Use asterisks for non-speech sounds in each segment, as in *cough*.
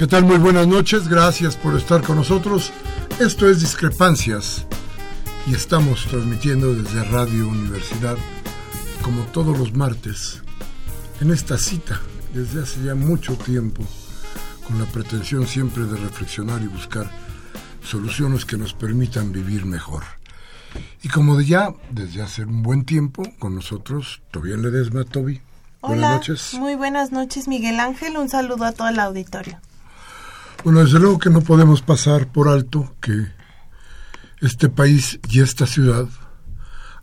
¿Qué tal? Muy buenas noches, gracias por estar con nosotros. Esto es Discrepancias y estamos transmitiendo desde Radio Universidad, como todos los martes, en esta cita desde hace ya mucho tiempo, con la pretensión siempre de reflexionar y buscar soluciones que nos permitan vivir mejor. Y como de ya desde hace un buen tiempo, con nosotros, Tobián Ledesma, Toby. buenas noches. Muy buenas noches, Miguel Ángel. Un saludo a todo el auditorio. Bueno, desde luego que no podemos pasar por alto que este país y esta ciudad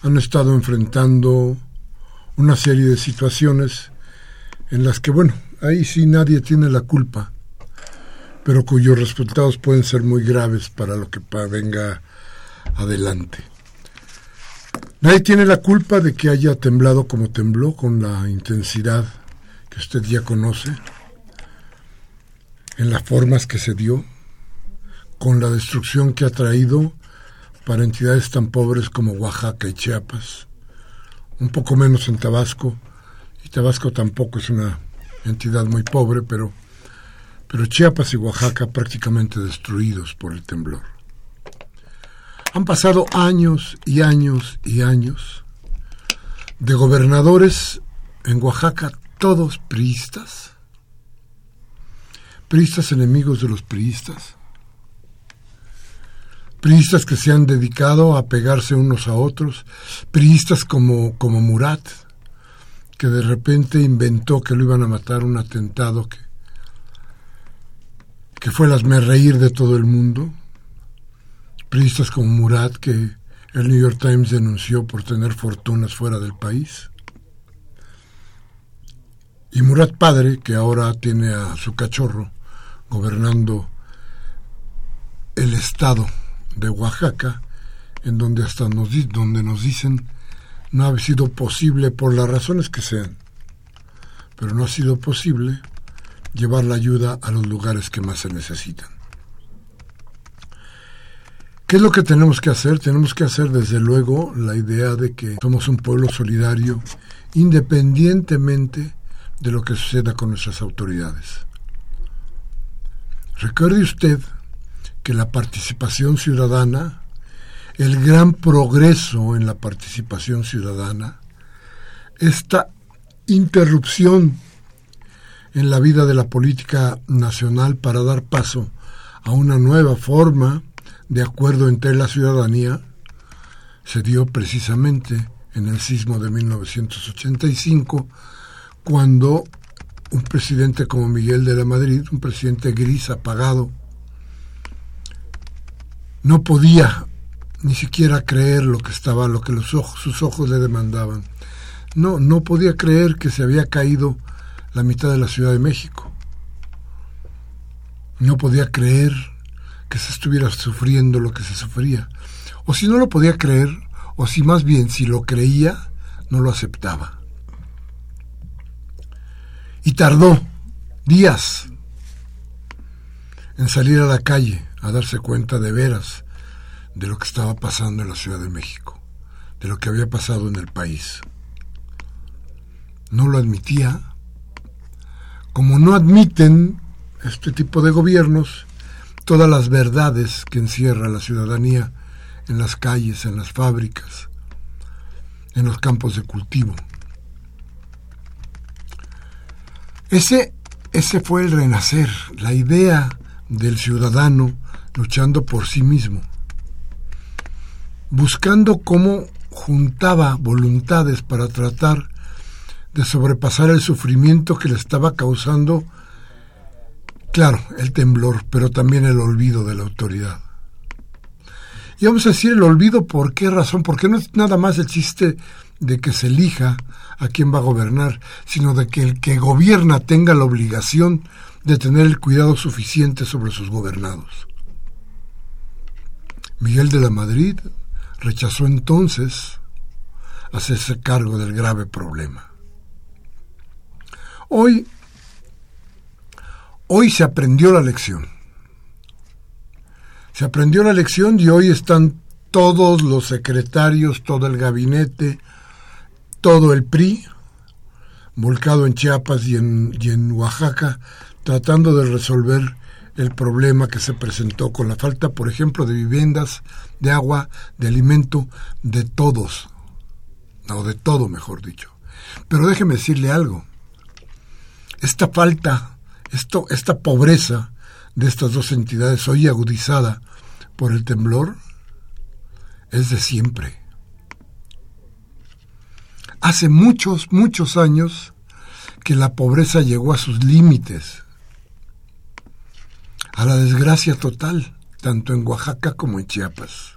han estado enfrentando una serie de situaciones en las que, bueno, ahí sí nadie tiene la culpa, pero cuyos resultados pueden ser muy graves para lo que venga adelante. Nadie tiene la culpa de que haya temblado como tembló, con la intensidad que usted ya conoce en las formas que se dio, con la destrucción que ha traído para entidades tan pobres como Oaxaca y Chiapas, un poco menos en Tabasco, y Tabasco tampoco es una entidad muy pobre, pero, pero Chiapas y Oaxaca prácticamente destruidos por el temblor. Han pasado años y años y años de gobernadores en Oaxaca, todos priistas, priistas enemigos de los priistas, priistas que se han dedicado a pegarse unos a otros, priistas como, como Murat, que de repente inventó que lo iban a matar un atentado que, que fue el reír de todo el mundo, priistas como Murat que el New York Times denunció por tener fortunas fuera del país, y Murat padre, que ahora tiene a su cachorro, gobernando el estado de Oaxaca, en donde hasta nos, donde nos dicen no ha sido posible por las razones que sean, pero no ha sido posible llevar la ayuda a los lugares que más se necesitan. ¿Qué es lo que tenemos que hacer? Tenemos que hacer desde luego la idea de que somos un pueblo solidario independientemente de lo que suceda con nuestras autoridades. Recuerde usted que la participación ciudadana, el gran progreso en la participación ciudadana, esta interrupción en la vida de la política nacional para dar paso a una nueva forma de acuerdo entre la ciudadanía, se dio precisamente en el sismo de 1985, cuando un presidente como Miguel de la Madrid, un presidente gris, apagado, no podía ni siquiera creer lo que estaba, lo que sus ojos le demandaban. No, no podía creer que se había caído la mitad de la Ciudad de México. No podía creer que se estuviera sufriendo lo que se sufría. O si no lo podía creer, o si más bien si lo creía, no lo aceptaba. Y tardó días en salir a la calle a darse cuenta de veras de lo que estaba pasando en la Ciudad de México, de lo que había pasado en el país. No lo admitía, como no admiten este tipo de gobiernos todas las verdades que encierra la ciudadanía en las calles, en las fábricas, en los campos de cultivo. Ese, ese fue el renacer, la idea del ciudadano luchando por sí mismo, buscando cómo juntaba voluntades para tratar de sobrepasar el sufrimiento que le estaba causando, claro, el temblor, pero también el olvido de la autoridad. Y vamos a decir el olvido, ¿por qué razón? Porque no es nada más el chiste de que se elija a quién va a gobernar, sino de que el que gobierna tenga la obligación de tener el cuidado suficiente sobre sus gobernados. Miguel de la Madrid rechazó entonces hacerse cargo del grave problema. Hoy, hoy se aprendió la lección. Se aprendió la lección y hoy están todos los secretarios, todo el gabinete, todo el PRI, volcado en Chiapas y en, y en Oaxaca, tratando de resolver el problema que se presentó con la falta, por ejemplo, de viviendas, de agua, de alimento, de todos, o de todo, mejor dicho. Pero déjeme decirle algo. Esta falta, esto, esta pobreza de estas dos entidades hoy agudizada por el temblor es de siempre. Hace muchos, muchos años que la pobreza llegó a sus límites a la desgracia total, tanto en Oaxaca como en Chiapas.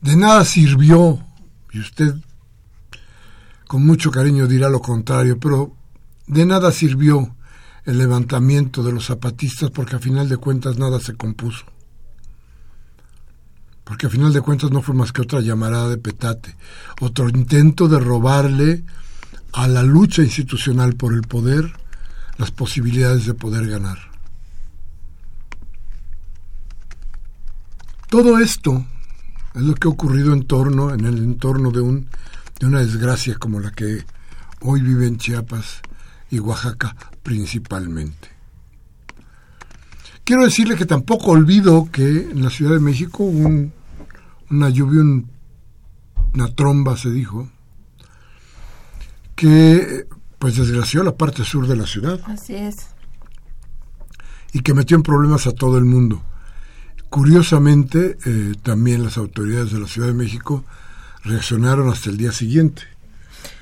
De nada sirvió, y usted con mucho cariño dirá lo contrario, pero de nada sirvió el levantamiento de los zapatistas porque a final de cuentas nada se compuso. Porque a final de cuentas no fue más que otra llamarada de petate, otro intento de robarle a la lucha institucional por el poder las posibilidades de poder ganar. Todo esto es lo que ha ocurrido en torno, en el entorno de, un, de una desgracia como la que hoy vive en Chiapas y Oaxaca principalmente. Quiero decirle que tampoco olvido que en la Ciudad de México hubo una lluvia, una tromba, se dijo, que pues desgració la parte sur de la ciudad. Así es. Y que metió en problemas a todo el mundo. Curiosamente, eh, también las autoridades de la Ciudad de México reaccionaron hasta el día siguiente.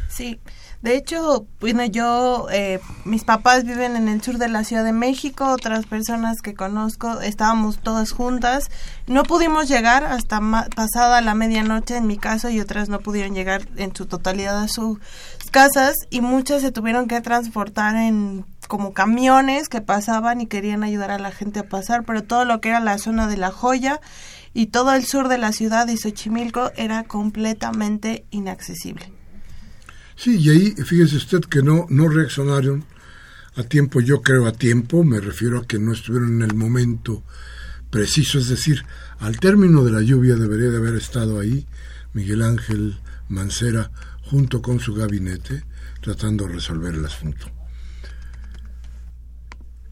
Sí, de hecho, bueno, yo, eh, mis papás viven en el sur de la Ciudad de México, otras personas que conozco, estábamos todas juntas. No pudimos llegar hasta pasada la medianoche en mi caso y otras no pudieron llegar en su totalidad a sus casas y muchas se tuvieron que transportar en como camiones que pasaban y querían ayudar a la gente a pasar, pero todo lo que era la zona de La Joya y todo el sur de la ciudad de Xochimilco era completamente inaccesible. Sí, y ahí fíjese usted que no, no reaccionaron a tiempo, yo creo a tiempo, me refiero a que no estuvieron en el momento preciso, es decir, al término de la lluvia debería de haber estado ahí Miguel Ángel Mancera junto con su gabinete tratando de resolver el asunto.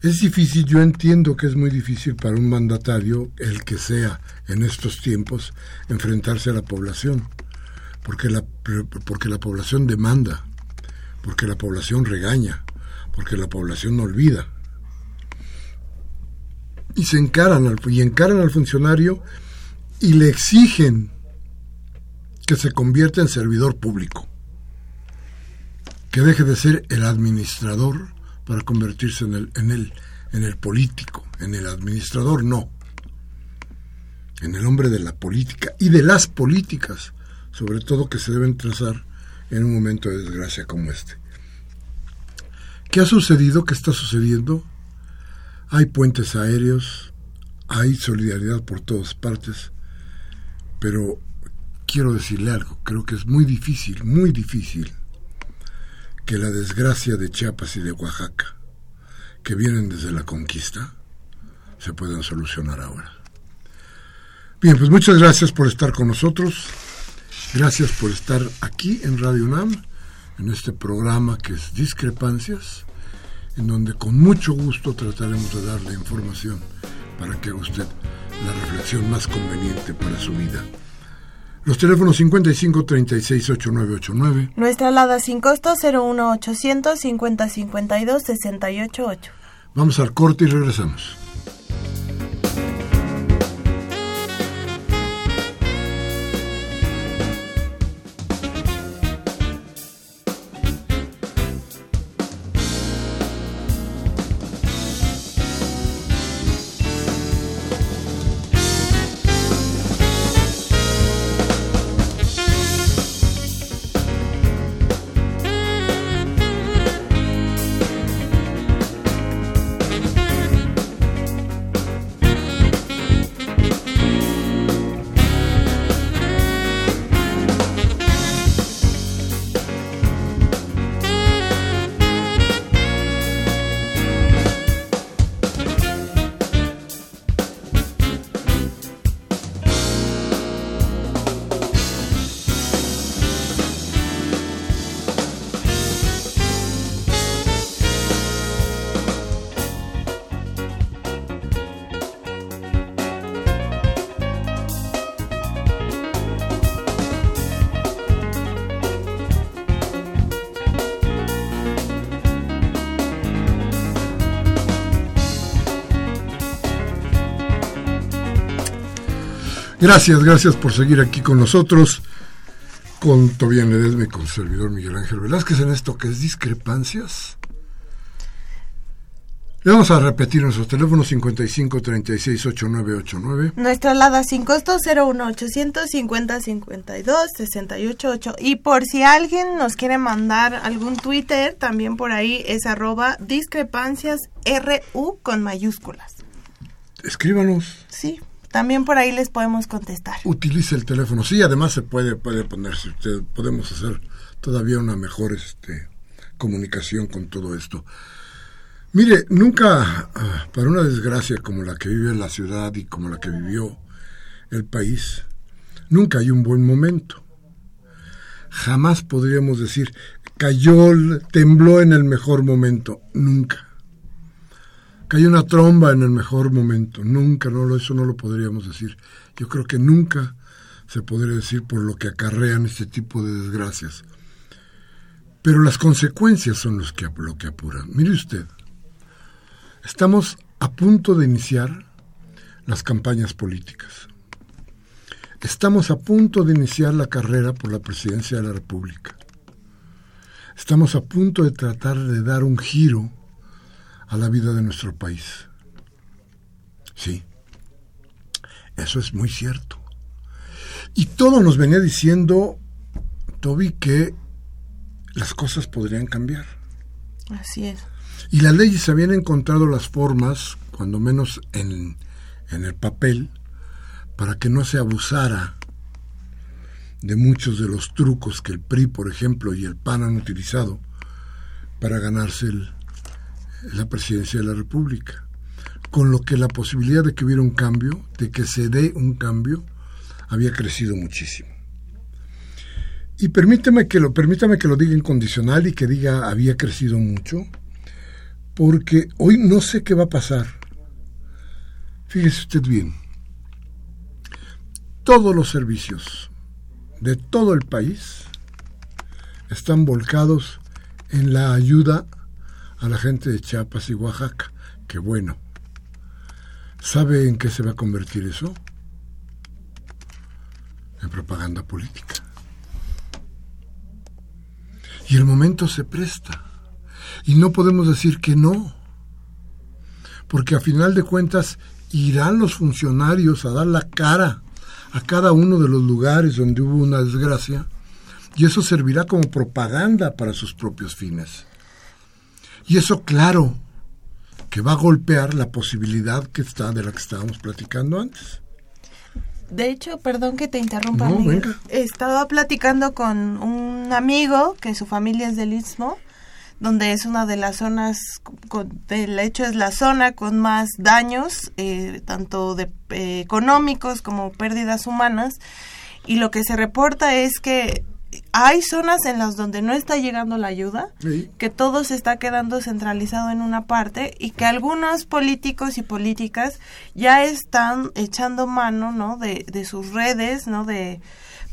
Es difícil, yo entiendo que es muy difícil para un mandatario, el que sea en estos tiempos, enfrentarse a la población porque la, porque la población demanda, porque la población regaña, porque la población no olvida. Y se encaran al, y encaran al funcionario y le exigen que se convierta en servidor público, que deje de ser el administrador para convertirse en el, en el, en el político, en el administrador no, en el hombre de la política y de las políticas, sobre todo que se deben trazar en un momento de desgracia como este. ¿Qué ha sucedido? ¿Qué está sucediendo? Hay puentes aéreos, hay solidaridad por todas partes, pero quiero decirle algo, creo que es muy difícil, muy difícil que la desgracia de Chiapas y de Oaxaca, que vienen desde la conquista, se puedan solucionar ahora. Bien, pues muchas gracias por estar con nosotros. Gracias por estar aquí en Radio UNAM, en este programa que es Discrepancias, en donde con mucho gusto trataremos de darle información para que haga usted la reflexión más conveniente para su vida. Los teléfonos 55 36 8989. Nuestra alada sin costo 01 800 50 52 688. Vamos al corte y regresamos. Gracias, gracias por seguir aquí con nosotros, con Tobián Ledesme, con su servidor Miguel Ángel Velázquez, en esto que es discrepancias. Le vamos a repetir nuestros teléfonos 55 36 8989. Nuestra alada sin costo 01 800 50 52 688. Y por si alguien nos quiere mandar algún Twitter, también por ahí es arroba discrepancias RU con mayúsculas. Escríbanos. Sí, también por ahí les podemos contestar. Utilice el teléfono. Sí, además se puede, puede ponerse. Usted, podemos hacer todavía una mejor este, comunicación con todo esto. Mire, nunca, ah, para una desgracia como la que vive la ciudad y como la que vivió el país, nunca hay un buen momento. Jamás podríamos decir, cayó, tembló en el mejor momento. Nunca hay una tromba en el mejor momento. Nunca, no, eso no lo podríamos decir. Yo creo que nunca se podría decir por lo que acarrean este tipo de desgracias. Pero las consecuencias son los que, lo que apuran. Mire usted, estamos a punto de iniciar las campañas políticas. Estamos a punto de iniciar la carrera por la presidencia de la República. Estamos a punto de tratar de dar un giro a la vida de nuestro país. Sí, eso es muy cierto. Y todo nos venía diciendo, Toby, que las cosas podrían cambiar. Así es. Y las leyes habían encontrado las formas, cuando menos en, en el papel, para que no se abusara de muchos de los trucos que el PRI, por ejemplo, y el PAN han utilizado para ganarse el, la presidencia de la República, con lo que la posibilidad de que hubiera un cambio, de que se dé un cambio, había crecido muchísimo. Y permíteme que lo, permítame que lo diga incondicional y que diga había crecido mucho, porque hoy no sé qué va a pasar. Fíjese usted bien, todos los servicios de todo el país están volcados en la ayuda a la gente de Chiapas y Oaxaca. que bueno. ¿Sabe en qué se va a convertir eso? En propaganda política. Y el momento se presta. Y no podemos decir que no. Porque a final de cuentas irán los funcionarios a dar la cara a cada uno de los lugares donde hubo una desgracia y eso servirá como propaganda para sus propios fines. Y eso, claro, que va a golpear la posibilidad que está de la que estábamos platicando antes. De hecho, perdón que te interrumpa. Estaba platicando con un amigo que su familia es del Istmo, donde es una de las zonas, de hecho es la zona con más daños, eh, tanto de, eh, económicos como pérdidas humanas. Y lo que se reporta es que hay zonas en las donde no está llegando la ayuda, que todo se está quedando centralizado en una parte y que algunos políticos y políticas ya están echando mano, ¿no? De, de sus redes, ¿no? De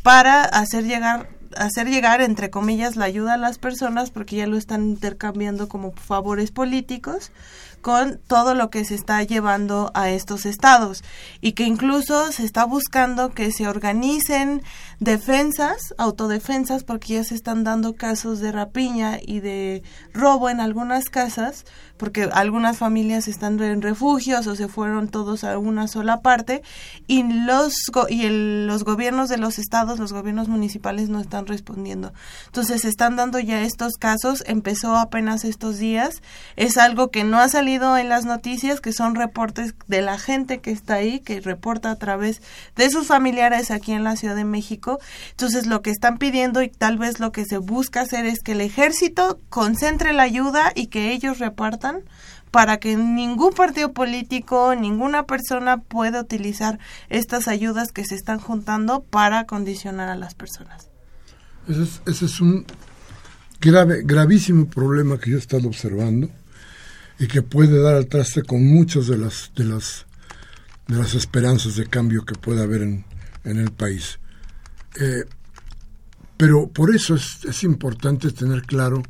para hacer llegar hacer llegar entre comillas la ayuda a las personas porque ya lo están intercambiando como favores políticos con todo lo que se está llevando a estos estados y que incluso se está buscando que se organicen defensas, autodefensas, porque ya se están dando casos de rapiña y de robo en algunas casas, porque algunas familias están en refugios o se fueron todos a una sola parte y los y los gobiernos de los estados, los gobiernos municipales no están respondiendo. Entonces se están dando ya estos casos, empezó apenas estos días, es algo que no ha salido en las noticias, que son reportes de la gente que está ahí, que reporta a través de sus familiares aquí en la Ciudad de México. Entonces, lo que están pidiendo y tal vez lo que se busca hacer es que el ejército concentre la ayuda y que ellos repartan para que ningún partido político, ninguna persona pueda utilizar estas ayudas que se están juntando para condicionar a las personas. Ese es, ese es un grave, gravísimo problema que yo he estado observando y que puede dar al traste con muchas de las de las de las esperanzas de cambio que puede haber en, en el país. Eh, pero por eso es, es, importante tener claro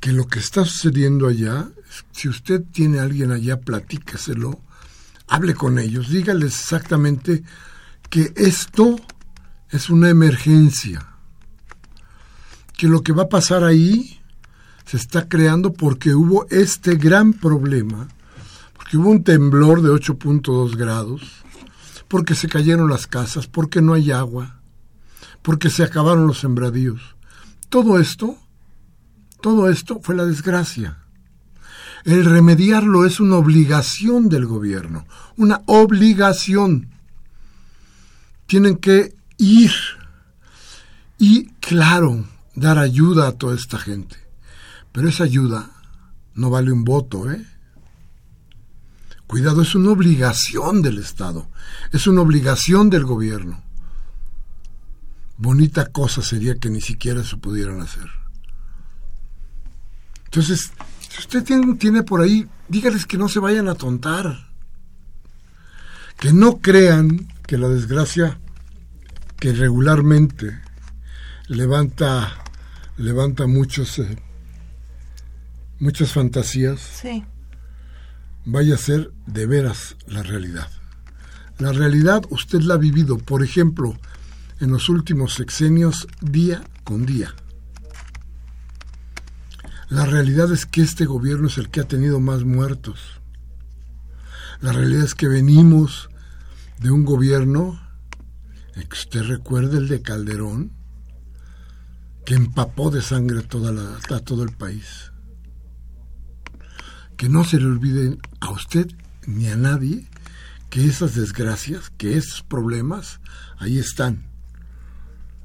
que lo que está sucediendo allá, si usted tiene a alguien allá, platíqueselo, hable con ellos, dígales exactamente que esto es una emergencia, que lo que va a pasar ahí se está creando porque hubo este gran problema, porque hubo un temblor de 8.2 grados, porque se cayeron las casas, porque no hay agua, porque se acabaron los sembradíos. Todo esto, todo esto fue la desgracia. El remediarlo es una obligación del gobierno, una obligación. Tienen que ir y, claro, dar ayuda a toda esta gente. Pero esa ayuda no vale un voto, ¿eh? Cuidado, es una obligación del Estado, es una obligación del gobierno. Bonita cosa sería que ni siquiera se pudieran hacer. Entonces, si usted tiene, tiene por ahí, dígales que no se vayan a tontar, que no crean que la desgracia que regularmente levanta, levanta muchos eh, muchas fantasías, sí. vaya a ser de veras la realidad. La realidad usted la ha vivido, por ejemplo, en los últimos sexenios día con día. La realidad es que este gobierno es el que ha tenido más muertos. La realidad es que venimos de un gobierno, que usted recuerda el de Calderón, que empapó de sangre toda la, a todo el país que no se le olvide a usted ni a nadie que esas desgracias, que esos problemas, ahí están.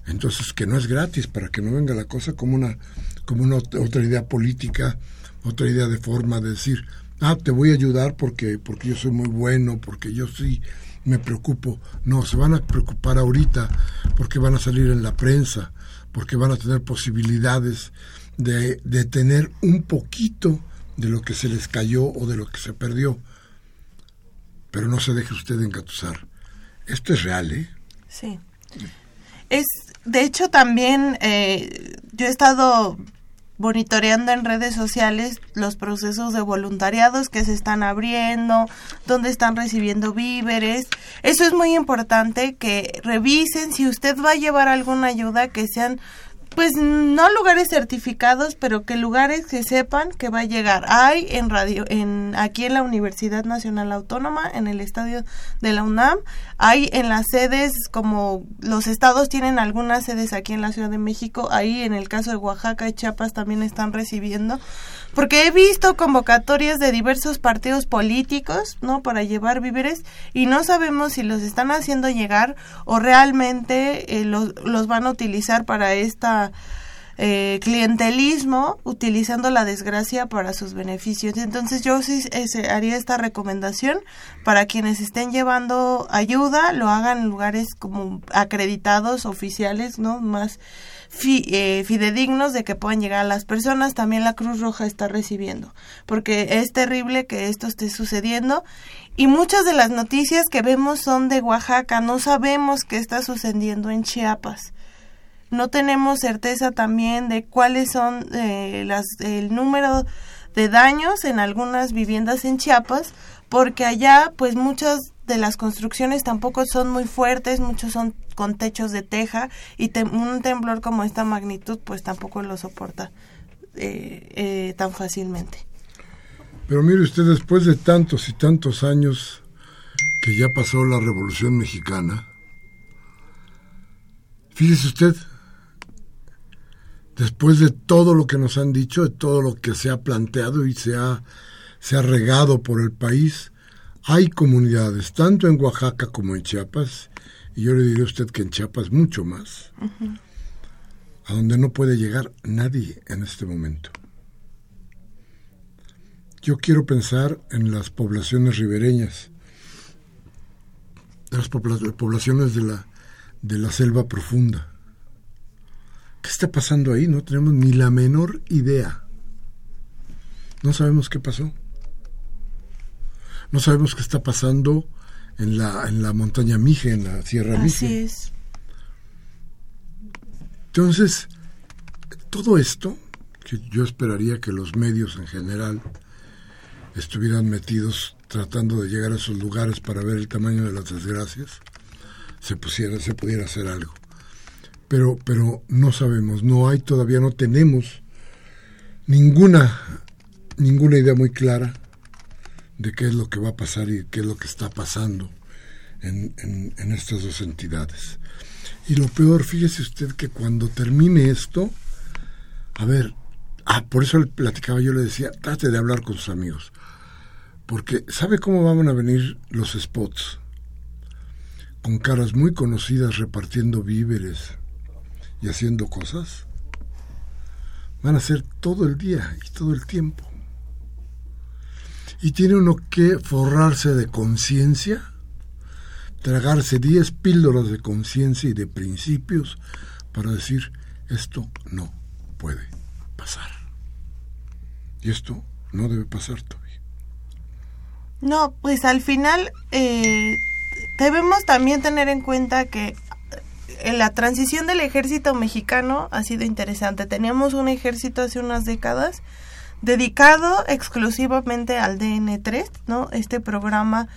Entonces, que no es gratis, para que no venga la cosa como una, como una otra idea política, otra idea de forma de decir, ah, te voy a ayudar porque, porque yo soy muy bueno, porque yo sí me preocupo. No, se van a preocupar ahorita porque van a salir en la prensa, porque van a tener posibilidades de, de tener un poquito de lo que se les cayó o de lo que se perdió. Pero no se deje usted engatusar. Esto es real, ¿eh? Sí. Es, de hecho, también eh, yo he estado monitoreando en redes sociales los procesos de voluntariados que se están abriendo, donde están recibiendo víveres. Eso es muy importante que revisen si usted va a llevar alguna ayuda que sean pues no lugares certificados, pero que lugares que sepan que va a llegar. Hay en radio, en aquí en la Universidad Nacional Autónoma, en el estadio de la UNAM, hay en las sedes como los estados tienen algunas sedes aquí en la Ciudad de México, ahí en el caso de Oaxaca y Chiapas también están recibiendo, porque he visto convocatorias de diversos partidos políticos, ¿no? Para llevar víveres y no sabemos si los están haciendo llegar o realmente eh, los, los van a utilizar para esta eh, clientelismo utilizando la desgracia para sus beneficios. Entonces yo sí haría esta recomendación para quienes estén llevando ayuda, lo hagan en lugares como acreditados, oficiales, ¿no? Más eh, fidedignos de que puedan llegar a las personas. También la Cruz Roja está recibiendo, porque es terrible que esto esté sucediendo y muchas de las noticias que vemos son de Oaxaca, no sabemos qué está sucediendo en Chiapas no tenemos certeza también de cuáles son eh, las, el número de daños en algunas viviendas en Chiapas, porque allá pues muchas de las construcciones tampoco son muy fuertes, muchos son con techos de teja y un temblor como esta magnitud pues tampoco lo soporta eh, eh, tan fácilmente. Pero mire usted, después de tantos y tantos años que ya pasó la Revolución Mexicana, fíjese usted, después de todo lo que nos han dicho, de todo lo que se ha planteado y se ha, se ha regado por el país, hay comunidades, tanto en Oaxaca como en Chiapas, y yo le diré a usted que en Chiapas mucho más, a donde no puede llegar nadie en este momento. Yo quiero pensar en las poblaciones ribereñas, las poblaciones de la, de la selva profunda, ¿Qué está pasando ahí? No tenemos ni la menor idea. No sabemos qué pasó. No sabemos qué está pasando en la, en la montaña Mije, en la Sierra Mije. Así es. Entonces, todo esto, que yo esperaría que los medios en general estuvieran metidos tratando de llegar a esos lugares para ver el tamaño de las desgracias, se pusiera, se pudiera hacer algo pero, pero no sabemos, no hay todavía, no tenemos ninguna, ninguna idea muy clara de qué es lo que va a pasar y qué es lo que está pasando en, en, estas dos entidades. Y lo peor, fíjese usted que cuando termine esto, a ver, ah, por eso le platicaba, yo le decía, trate de hablar con sus amigos, porque ¿sabe cómo van a venir los spots? Con caras muy conocidas repartiendo víveres, y haciendo cosas, van a ser todo el día y todo el tiempo. Y tiene uno que forrarse de conciencia, tragarse diez píldoras de conciencia y de principios para decir, esto no puede pasar. Y esto no debe pasar todavía. No, pues al final eh, debemos también tener en cuenta que la transición del ejército mexicano ha sido interesante. Teníamos un ejército hace unas décadas dedicado exclusivamente al DN3, ¿no? Este programa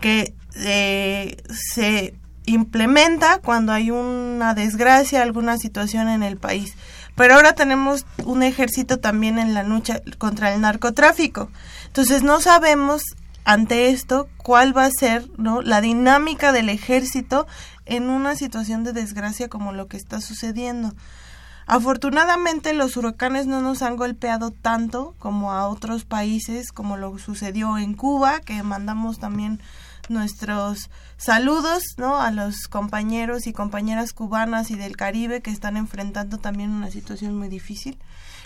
que eh, se implementa cuando hay una desgracia, alguna situación en el país. Pero ahora tenemos un ejército también en la lucha contra el narcotráfico. Entonces no sabemos ante esto cuál va a ser ¿no? la dinámica del ejército en una situación de desgracia como lo que está sucediendo. Afortunadamente los huracanes no nos han golpeado tanto como a otros países, como lo sucedió en Cuba, que mandamos también nuestros saludos ¿no? a los compañeros y compañeras cubanas y del Caribe que están enfrentando también una situación muy difícil.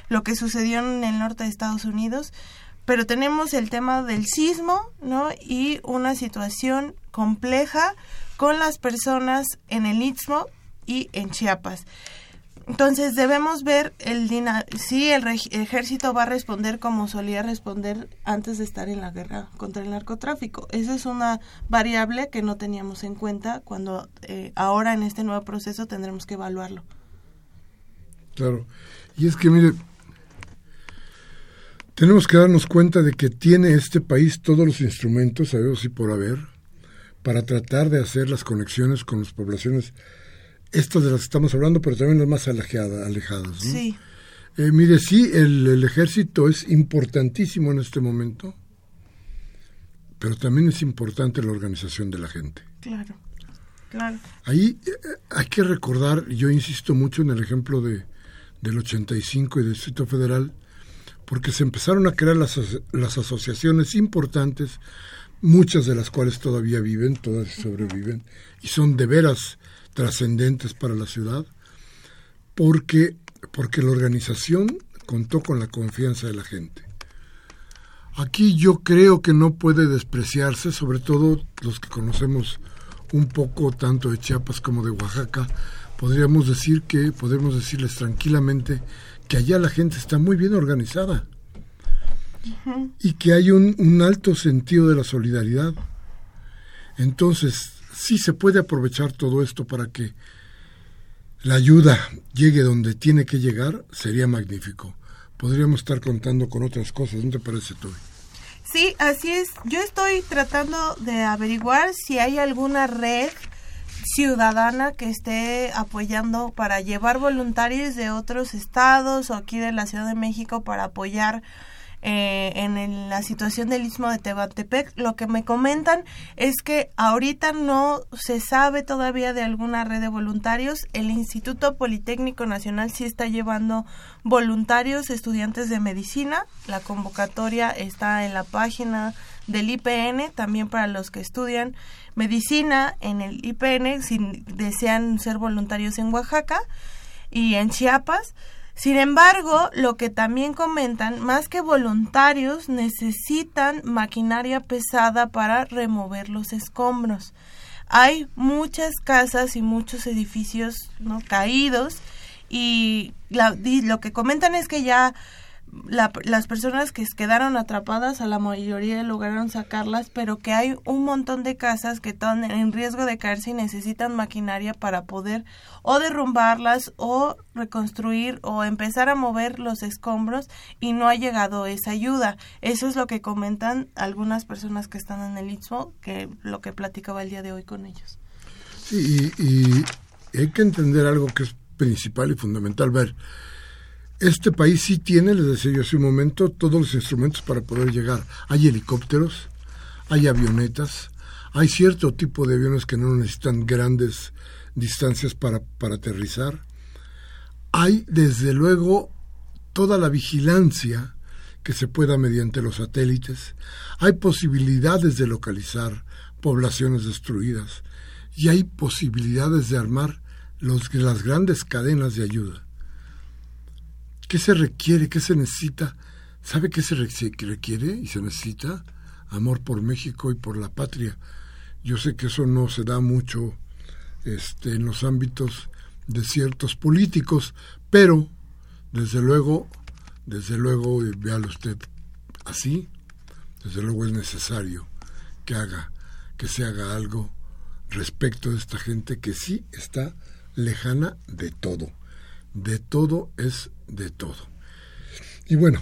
Lo que sucedió en el norte de Estados Unidos, pero tenemos el tema del sismo ¿no? y una situación compleja con las personas en el Istmo y en Chiapas. Entonces debemos ver el si el ejército va a responder como solía responder antes de estar en la guerra contra el narcotráfico. Esa es una variable que no teníamos en cuenta cuando eh, ahora en este nuevo proceso tendremos que evaluarlo. Claro. Y es que mire, tenemos que darnos cuenta de que tiene este país todos los instrumentos, sabemos y por haber, para tratar de hacer las conexiones con las poblaciones estas de las que estamos hablando, pero también las más alejadas. Sí. Eh, mire, sí, el, ejército es importantísimo en este momento, pero también es importante la organización de la gente. Claro, claro. Ahí eh, hay que recordar, yo insisto mucho en el ejemplo de, del 85 y del Distrito Federal, porque se empezaron a crear las, las asociaciones importantes, muchas de las cuales todavía viven, todas sobreviven, y son de veras trascendentes para la ciudad, porque, porque la organización contó con la confianza de la gente. Aquí yo creo que no puede despreciarse, sobre todo los que conocemos un poco tanto de Chiapas como de Oaxaca, podríamos decir que podemos decirles tranquilamente que allá la gente está muy bien organizada y que hay un, un, alto sentido de la solidaridad. Entonces, sí se puede aprovechar todo esto para que la ayuda llegue donde tiene que llegar, sería magnífico. Podríamos estar contando con otras cosas, ¿no te parece, Toby? Sí, así es. Yo estoy tratando de averiguar si hay alguna red ciudadana que esté apoyando para llevar voluntarios de otros estados o aquí de la Ciudad de México para apoyar eh, en la situación del istmo de Tehuantepec. Lo que me comentan es que ahorita no se sabe todavía de alguna red de voluntarios. El Instituto Politécnico Nacional sí está llevando voluntarios, estudiantes de medicina. La convocatoria está en la página del IPN, también para los que estudian medicina en el IPN, si desean ser voluntarios en Oaxaca y en Chiapas. Sin embargo, lo que también comentan, más que voluntarios, necesitan maquinaria pesada para remover los escombros. Hay muchas casas y muchos edificios no caídos y, y lo que comentan es que ya las personas que quedaron atrapadas a la mayoría lograron sacarlas, pero que hay un montón de casas que están en riesgo de caerse y necesitan maquinaria para poder o derrumbarlas o reconstruir o empezar a mover los escombros y no ha llegado esa ayuda. Eso es lo que comentan algunas personas que están en el Istmo, que lo que platicaba el día de hoy con ellos. Sí, y hay que entender algo que es principal y fundamental. Ver, este país sí tiene, les decía yo hace un momento, todos los instrumentos para poder llegar. Hay helicópteros, hay avionetas, hay cierto tipo de aviones que no necesitan grandes distancias para, para aterrizar. Hay, desde luego, toda la vigilancia que se pueda mediante los satélites. Hay posibilidades de localizar poblaciones destruidas y hay posibilidades de armar las grandes cadenas de ayuda. ¿Qué se requiere? ¿Qué se necesita? ¿Sabe qué se requiere y se necesita? Amor por México y por la patria. Yo sé que eso no se da mucho este, en los ámbitos de ciertos políticos, pero desde luego, desde luego, véalo usted así, desde luego es necesario que haga, que se haga algo respecto de esta gente que sí está lejana de todo. De todo es de todo. Y bueno,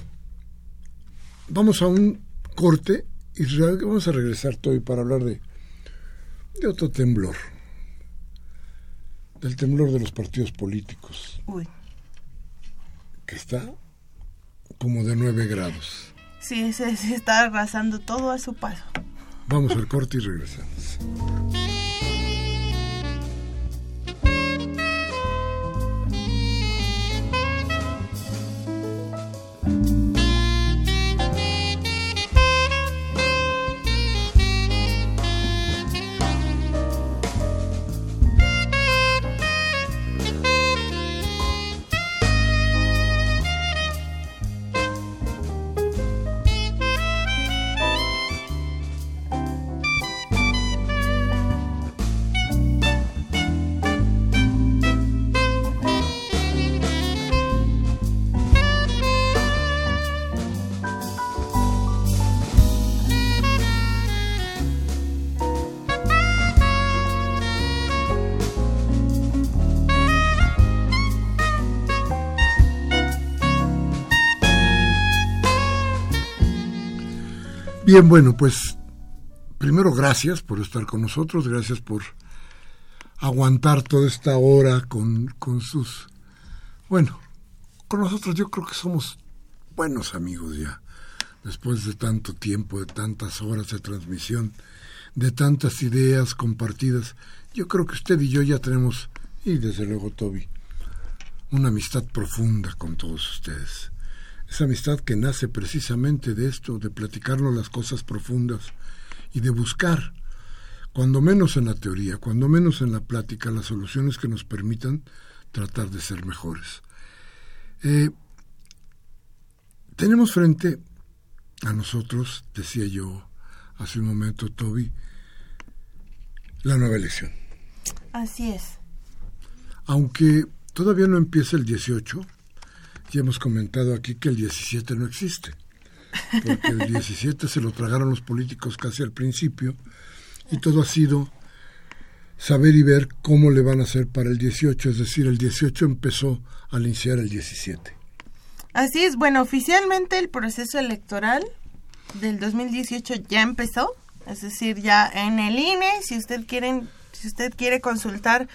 vamos a un corte y vamos a regresar todo para hablar de, de otro temblor, del temblor de los partidos políticos, que está como de 9 grados. Sí, se, se está arrasando todo a su paso. Vamos al corte y regresamos. Bien, bueno, pues primero gracias por estar con nosotros, gracias por aguantar toda esta hora con, con sus... Bueno, con nosotros yo creo que somos buenos amigos ya, después de tanto tiempo, de tantas horas de transmisión, de tantas ideas compartidas. Yo creo que usted y yo ya tenemos, y desde luego Toby, una amistad profunda con todos ustedes. Esa amistad que nace precisamente de esto, de platicarnos las cosas profundas y de buscar, cuando menos en la teoría, cuando menos en la plática, las soluciones que nos permitan tratar de ser mejores. Eh, tenemos frente a nosotros, decía yo hace un momento, Toby, la nueva elección. Así es. Aunque todavía no empieza el 18, ya hemos comentado aquí que el 17 no existe, porque el 17 se lo tragaron los políticos casi al principio y todo ha sido saber y ver cómo le van a hacer para el 18, es decir, el 18 empezó al iniciar el 17. Así es, bueno, oficialmente el proceso electoral del 2018 ya empezó, es decir, ya en el INE, si usted quiere, si usted quiere consultar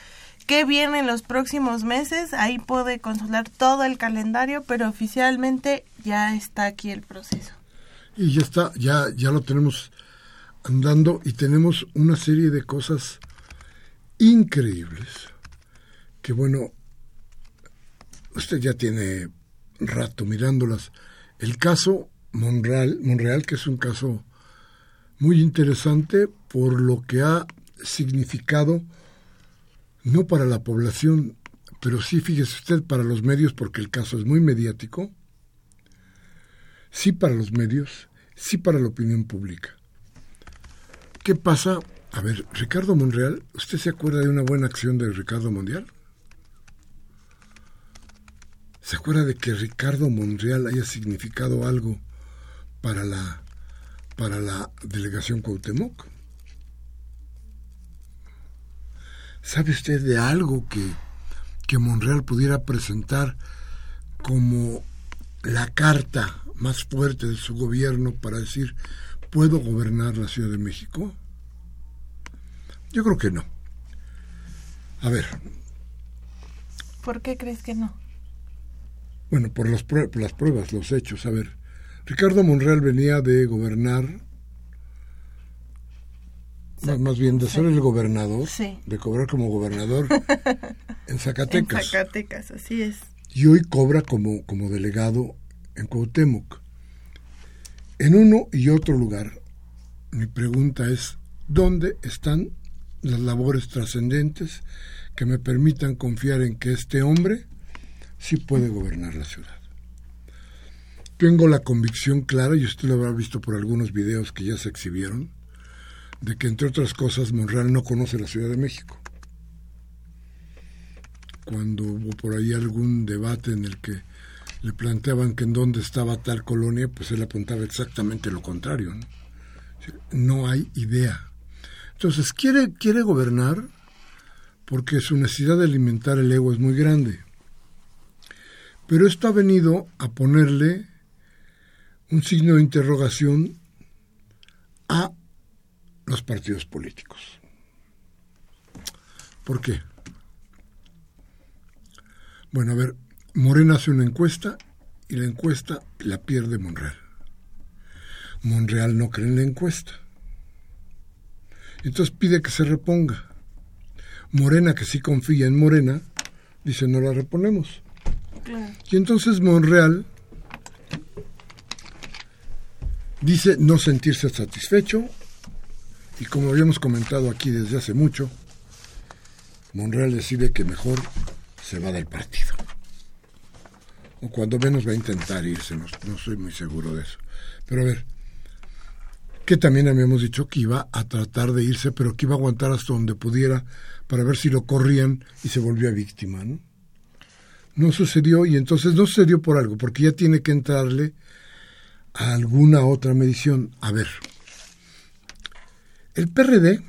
qué viene en los próximos meses, ahí puede consultar todo el calendario, pero oficialmente ya está aquí el proceso. Y ya está, ya, ya lo tenemos andando y tenemos una serie de cosas increíbles que bueno, usted ya tiene rato mirándolas. El caso Monreal, Monreal, que es un caso muy interesante por lo que ha significado no para la población, pero sí, fíjese usted, para los medios, porque el caso es muy mediático, sí para los medios, sí para la opinión pública. ¿Qué pasa? A ver, Ricardo Monreal, ¿usted se acuerda de una buena acción de Ricardo Mondial? ¿Se acuerda de que Ricardo Monreal haya significado algo para la, para la delegación Cuauhtémoc? ¿Sabe usted de algo que, que Monreal pudiera presentar como la carta más fuerte de su gobierno para decir, ¿puedo gobernar la Ciudad de México? Yo creo que no. A ver. ¿Por qué crees que no? Bueno, por las, las pruebas, los hechos. A ver, Ricardo Monreal venía de gobernar más, bien de ser el gobernador, de cobrar como gobernador *laughs* en Zacatecas. En Zacatecas, así es. Y hoy cobra como, como delegado en Cuauhtémoc. En uno y otro lugar, mi pregunta es, ¿dónde están las labores trascendentes que me permitan confiar en que este hombre sí puede gobernar la ciudad? Tengo la convicción clara, y usted lo habrá visto por algunos videos que ya se exhibieron, de que, entre otras cosas, Monreal no conoce la Ciudad de México. Cuando hubo por ahí algún debate en el que le planteaban que en dónde estaba tal colonia, pues él apuntaba exactamente lo contrario. No, hay idea. Entonces, quiere, quiere gobernar porque su necesidad de alimentar el ego es muy grande. Pero esto ha venido a ponerle un signo de interrogación a los partidos políticos. ¿Por qué? Bueno, a ver, Morena hace una encuesta y la encuesta la pierde Monreal. Monreal no cree en la encuesta. Entonces pide que se reponga. Morena, que sí confía en Morena, dice no la reponemos. Y entonces Monreal dice no sentirse satisfecho y como habíamos comentado aquí desde hace mucho, Monreal decide que mejor se va del partido. O cuando menos va a intentar irse, no, no soy muy seguro de eso. Pero a ver, que también habíamos dicho que iba a tratar de irse, pero que iba a aguantar hasta donde pudiera para ver si lo corrían y se volvía víctima, ¿no? No sucedió y entonces no sucedió por algo, porque ya tiene que entrarle a alguna otra medición. A ver, el PRD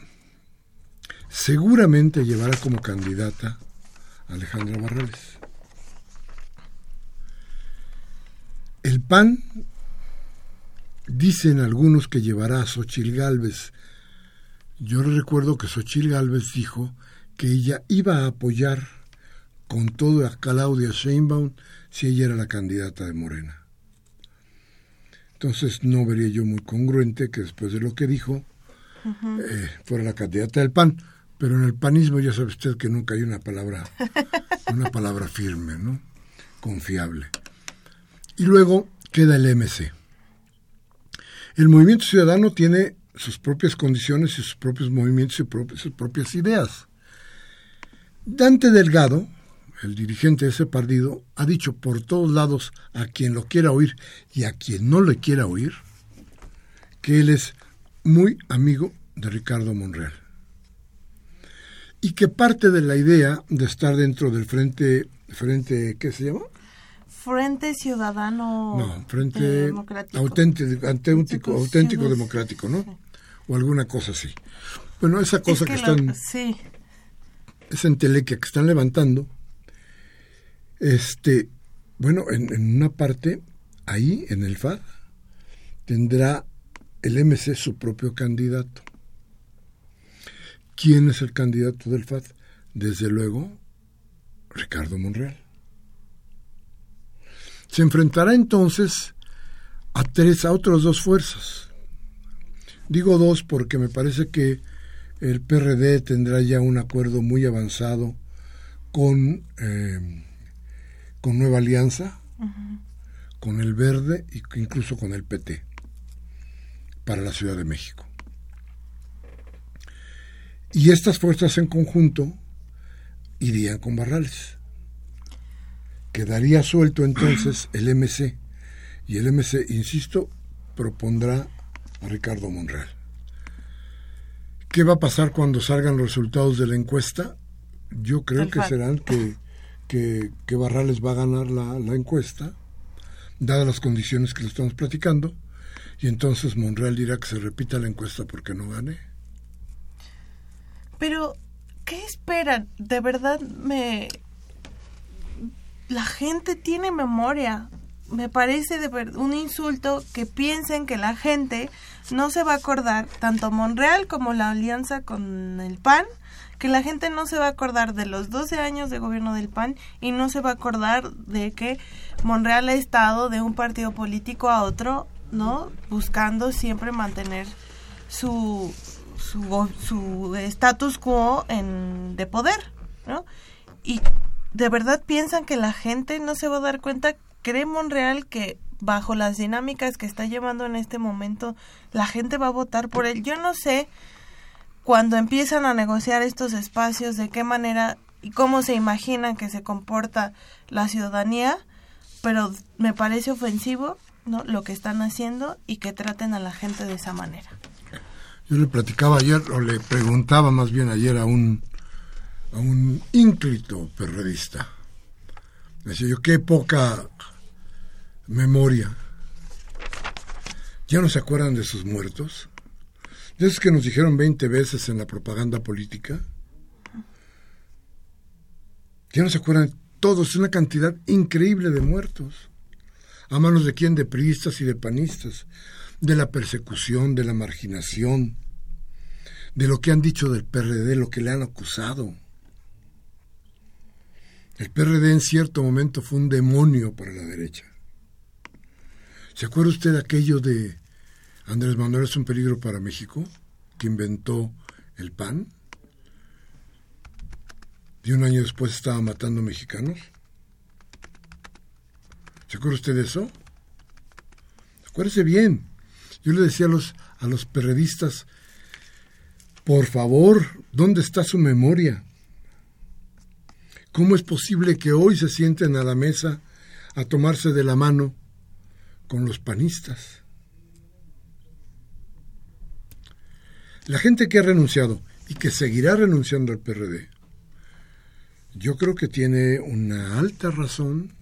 seguramente llevará como candidata a Alejandra Barrales. El PAN dicen algunos que llevará a Xochil Gálvez. Yo recuerdo que Xochil Gálvez dijo que ella iba a apoyar con todo a Claudia Sheinbaum si ella era la candidata de Morena. Entonces no vería yo muy congruente que después de lo que dijo eh, fuera la candidata del PAN, pero en el panismo ya sabe usted que nunca hay una palabra, *laughs* una palabra firme, ¿no? Confiable. Y luego queda el MC. El movimiento ciudadano tiene sus propias condiciones y sus propios movimientos y sus propias ideas. Dante Delgado, el dirigente de ese partido, ha dicho por todos lados a quien lo quiera oír y a quien no le quiera oír que él es muy amigo de Ricardo Monreal. Y que parte de la idea de estar dentro del frente, frente ¿qué se llama? Frente Ciudadano no, Frente Democrático. Auténtico, auténtico, democrático, ¿no? O alguna cosa así. Bueno, esa cosa que, están... Sí. Esa entelequia que están levantando, este, bueno, en, en una parte, ahí, en el FAD, tendrá el MC su propio candidato. ¿Quién es el candidato del FAD? Desde luego, Ricardo Monreal. Se enfrentará entonces a tres, a otras dos fuerzas. Digo dos porque me parece que el PRD tendrá ya un acuerdo muy avanzado con, eh, con Nueva Alianza, con el Verde e incluso con el PT para la Ciudad de México. Y estas fuerzas en conjunto irían con Barrales. Quedaría suelto entonces *clears throat* el MC y el MC, insisto, propondrá a Ricardo Monreal. ¿Qué va a pasar cuando salgan los resultados de la encuesta? Yo creo que serán que, que, Barrales va a ganar la, la encuesta, dadas las condiciones que le estamos platicando, y entonces Monreal dirá que se repita la encuesta porque no gane. Pero, ¿qué esperan? De verdad me, la gente tiene memoria. Me parece de un insulto que piensen que la gente no se va a acordar, tanto Monreal como la alianza con el PAN, que la gente no se va a acordar de los 12 años de gobierno del PAN y no se va a acordar de que Monreal ha estado de un partido político a otro, ¿no? Buscando siempre mantener su su, su status quo en, de poder, ¿no? Y ¿De verdad piensan que la gente no se va a dar cuenta? ¿Cree Monreal que bajo las dinámicas que está llevando en este momento la gente va a votar por él? Yo no sé cuando empiezan a negociar estos espacios de qué manera y cómo se imaginan que se comporta la ciudadanía, pero me parece ofensivo ¿no? lo que están haciendo y que traten a la gente de esa manera. Yo le platicaba ayer, o le preguntaba más bien ayer a un a un ínclito perredista. Decía yo, qué poca memoria. ¿Ya no se acuerdan de sus muertos? De esos que nos dijeron 20 veces en la propaganda política. Ya no se acuerdan todos, una cantidad increíble de muertos. ¿A manos de quién? De priistas y de panistas. De la persecución, de la marginación, de lo que han dicho del PRD, lo que le han acusado. El PRD en cierto momento fue un demonio para la derecha. ¿Se acuerda usted de aquello de Andrés Manuel es un peligro para México, que inventó el PAN? Y un año después estaba matando mexicanos. ¿Se acuerda usted de eso? Acuérdese bien. Yo le decía a los, a los periodistas, por favor, ¿dónde está su memoria? ¿Cómo es posible que hoy se sienten a la mesa a tomarse de la mano con los panistas? La gente que ha renunciado y que seguirá renunciando al PRD, yo creo que tiene una alta razón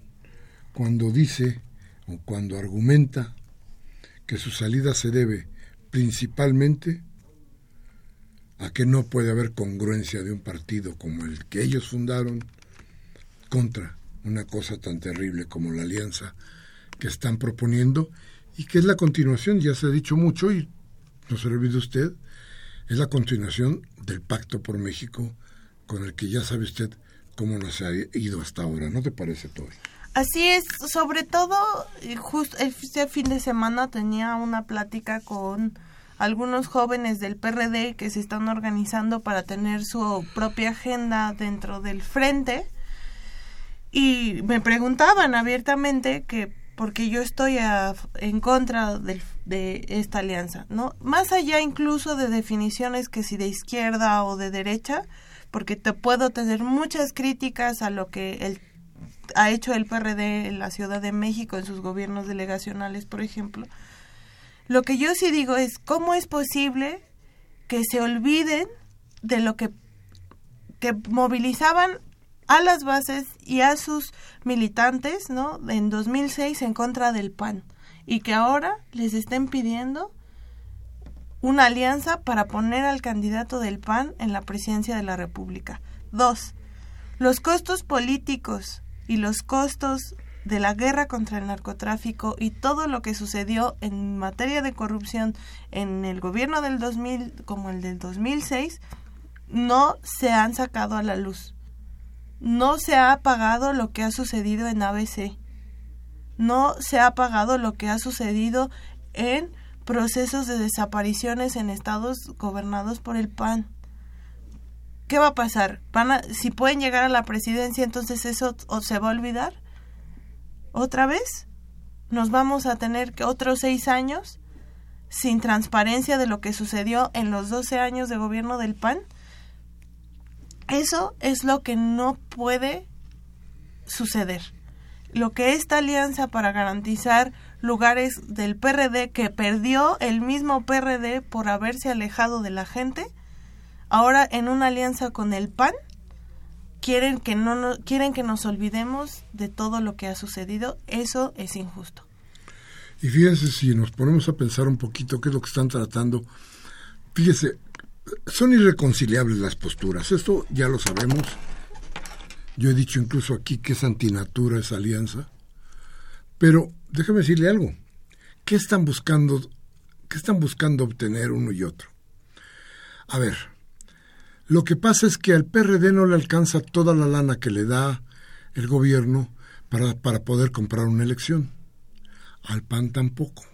cuando dice o cuando argumenta que su salida se debe principalmente a que no puede haber congruencia de un partido como el que ellos fundaron contra una cosa tan terrible como la alianza que están proponiendo y que es la continuación, ya se ha dicho mucho y no se olvide usted, es la continuación del pacto por México con el que ya sabe usted cómo nos ha ido hasta ahora, ¿no te parece, Tori? Así es, sobre todo, justo este fin de semana tenía una plática con algunos jóvenes del PRD que se están organizando para tener su propia agenda dentro del frente y me preguntaban abiertamente que porque yo estoy en contra de, de, esta alianza, ¿no? Más allá incluso de definiciones que si de izquierda o de derecha, porque te puedo tener muchas críticas a lo que el, ha hecho el PRD en la Ciudad de México en sus gobiernos delegacionales, por ejemplo, lo que yo sí digo es, ¿cómo es posible que se olviden de lo que, que movilizaban a las bases y a sus militantes, ¿no? En 2006 en contra del PAN y que ahora les estén pidiendo una alianza para poner al candidato del PAN en la presidencia de la República. Dos, los costos políticos y los costos de la guerra contra el narcotráfico y todo lo que sucedió en materia de corrupción en el gobierno del 2000 como el del 2006 no se han sacado a la luz. No se ha apagado lo que ha sucedido en ABC. No se ha apagado lo que ha sucedido en procesos de desapariciones en estados gobernados por el PAN. ¿Qué va a pasar? ¿Van a, si pueden llegar a la presidencia, entonces eso se va a olvidar otra vez nos vamos a tener que otros seis años sin transparencia de lo que sucedió en los 12 años de gobierno del PAN. Eso es lo que no puede suceder. Lo que esta alianza para garantizar lugares del PRD que perdió el mismo PRD por haberse alejado de la gente, ahora en una alianza con el PAN, quieren que no quieren que nos olvidemos de todo lo que ha sucedido, eso es injusto. Y fíjense si nos ponemos a pensar un poquito qué es lo que están tratando. Fíjese, son irreconciliables las posturas, esto ya lo sabemos. Yo he dicho incluso aquí que es antinatura esa alianza. Pero déjeme decirle algo. ¿Qué están buscando qué están buscando obtener uno y otro? A ver, lo que pasa es que al PRD no le alcanza toda la lana que le da el gobierno para, para poder comprar una elección. Al PAN tampoco.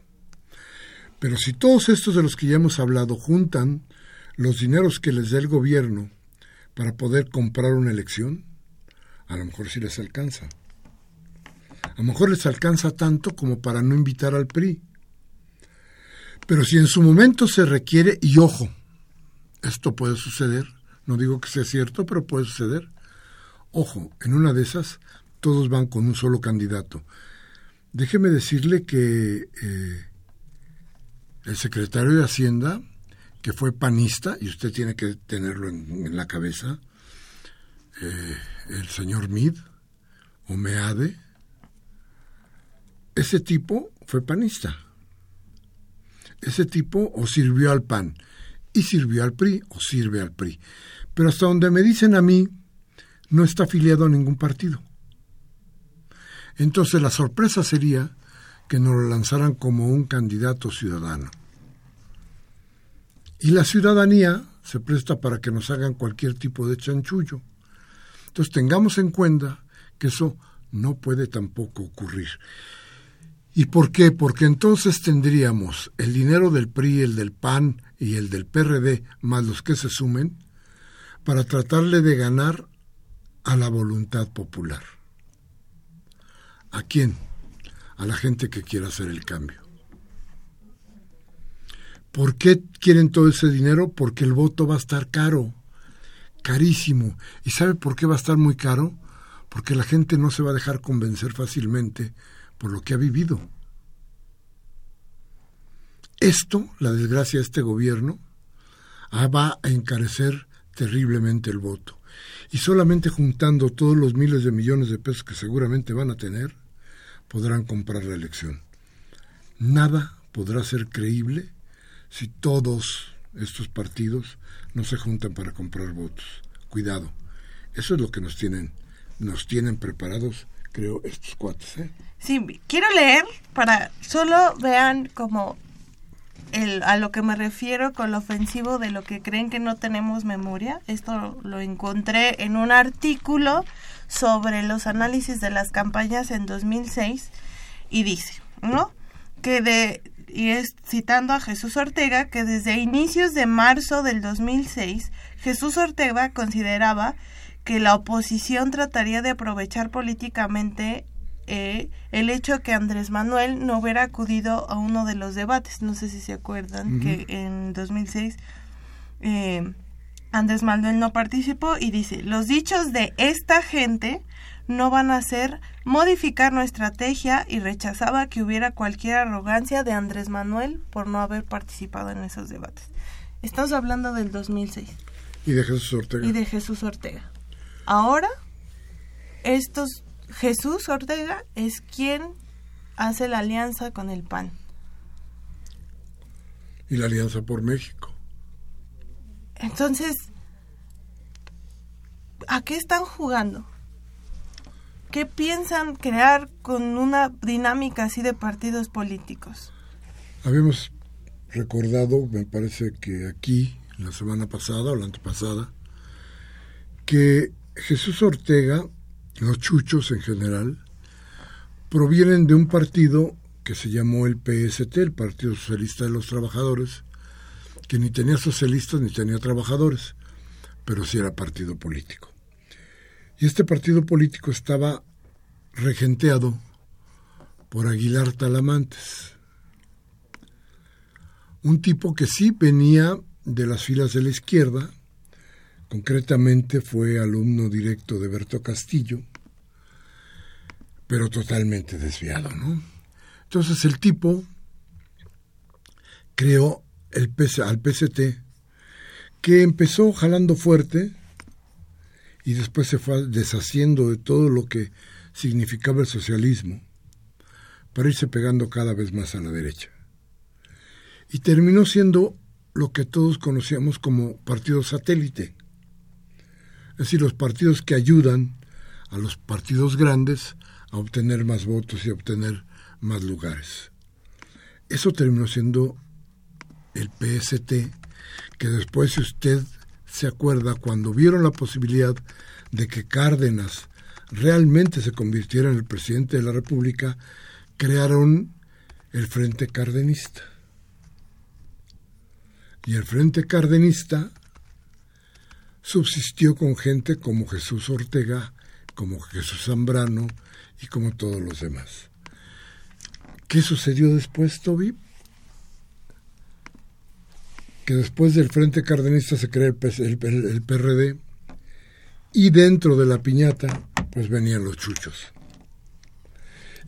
Pero si todos estos de los que ya hemos hablado juntan los dineros que les da el gobierno para poder comprar una elección, a lo mejor sí les alcanza. A lo mejor les alcanza tanto como para no invitar al PRI. Pero si en su momento se requiere, y ojo, esto puede suceder, no digo que sea cierto, pero puede suceder. Ojo, en una de esas todos van con un solo candidato. Déjeme decirle que eh, el secretario de Hacienda, que fue panista, y usted tiene que tenerlo en, la cabeza, eh, el señor Mid, o Meade, ese tipo fue panista. Ese tipo o sirvió al PAN y sirvió al PRI o sirve al PRI. Pero hasta donde me dicen a mí, no está afiliado a ningún partido. Entonces la sorpresa sería que nos lo lanzaran como un candidato ciudadano. Y la ciudadanía se presta para que nos hagan cualquier tipo de chanchullo. Entonces tengamos en cuenta que eso no puede tampoco ocurrir. ¿Y por qué? Porque entonces tendríamos el dinero del PRI, el del PAN y el del PRD, más los que se sumen, para tratarle de ganar a la voluntad popular. ¿A quién? A la gente que quiera hacer el cambio. ¿Por qué quieren todo ese dinero? Porque el voto va a estar caro, carísimo. ¿Y sabe por qué va a estar muy caro? Porque la gente no se va a dejar convencer fácilmente por lo que ha vivido. Esto, la desgracia de este gobierno, ah, va a encarecer terriblemente el voto. Y solamente juntando todos los miles de millones de pesos que seguramente van a tener, podrán comprar la elección. Nada podrá ser creíble si todos estos partidos no se juntan para comprar votos. Cuidado. Eso es lo que nos tienen, nos tienen preparados, creo, estos cuates. ¿eh? Sí, quiero leer para solo vean como el, a lo que me refiero con lo ofensivo de lo que creen que no tenemos memoria. Esto lo encontré en un artículo sobre los análisis de las campañas en 2006 y dice, ¿no? Que de y es citando a Jesús Ortega que desde inicios de marzo del 2006 Jesús Ortega consideraba que la oposición trataría de aprovechar políticamente eh, el hecho que Andrés Manuel no hubiera acudido a uno de los debates. No sé si se acuerdan que en 2006 eh, Andrés Manuel no participó y dice, los dichos de esta gente no van a ser modificar nuestra estrategia y rechazaba que hubiera cualquier arrogancia de Andrés Manuel por no haber participado en esos debates. Estamos hablando del 2006. Y de Jesús Ortega. Y de Jesús Ortega. Ahora, estos Jesús Ortega es quien hace la alianza con el PAN. Y la alianza por México. Entonces, ¿a qué están jugando? ¿Qué piensan crear con una dinámica así de partidos políticos? Habíamos recordado, me parece que aquí, la semana pasada o la antepasada, que Jesús Ortega, los chuchos en general, provienen de un partido que se llamó el PST, el Partido Socialista de los Trabajadores, que ni tenía socialistas ni tenía trabajadores, pero sí era partido político. Y este partido político estaba regenteado por Aguilar Talamantes, un tipo que sí venía de las filas de la izquierda, concretamente fue alumno directo de Berto Castillo, pero totalmente desviado, ¿no? Entonces el tipo creó el al PST, que empezó jalando fuerte y después se fue deshaciendo de todo lo que significaba el socialismo para irse pegando cada vez más a la derecha. Y terminó siendo lo que todos conocíamos como partido satélite, es decir, los partidos que ayudan a los partidos grandes a obtener más votos y a obtener más lugares. Eso terminó siendo el PST, que después, si usted se acuerda, cuando vieron la posibilidad de que Cárdenas realmente se convirtiera en el presidente de la República, crearon el Frente Cardenista. Y el Frente Cardenista subsistió con gente como Jesús Ortega, como Jesús Zambrano y como todos los demás. ¿Qué sucedió después, Toby? Que después del Frente Cardenista se creó el, el PRD y dentro de la piñata pues venían los chuchos.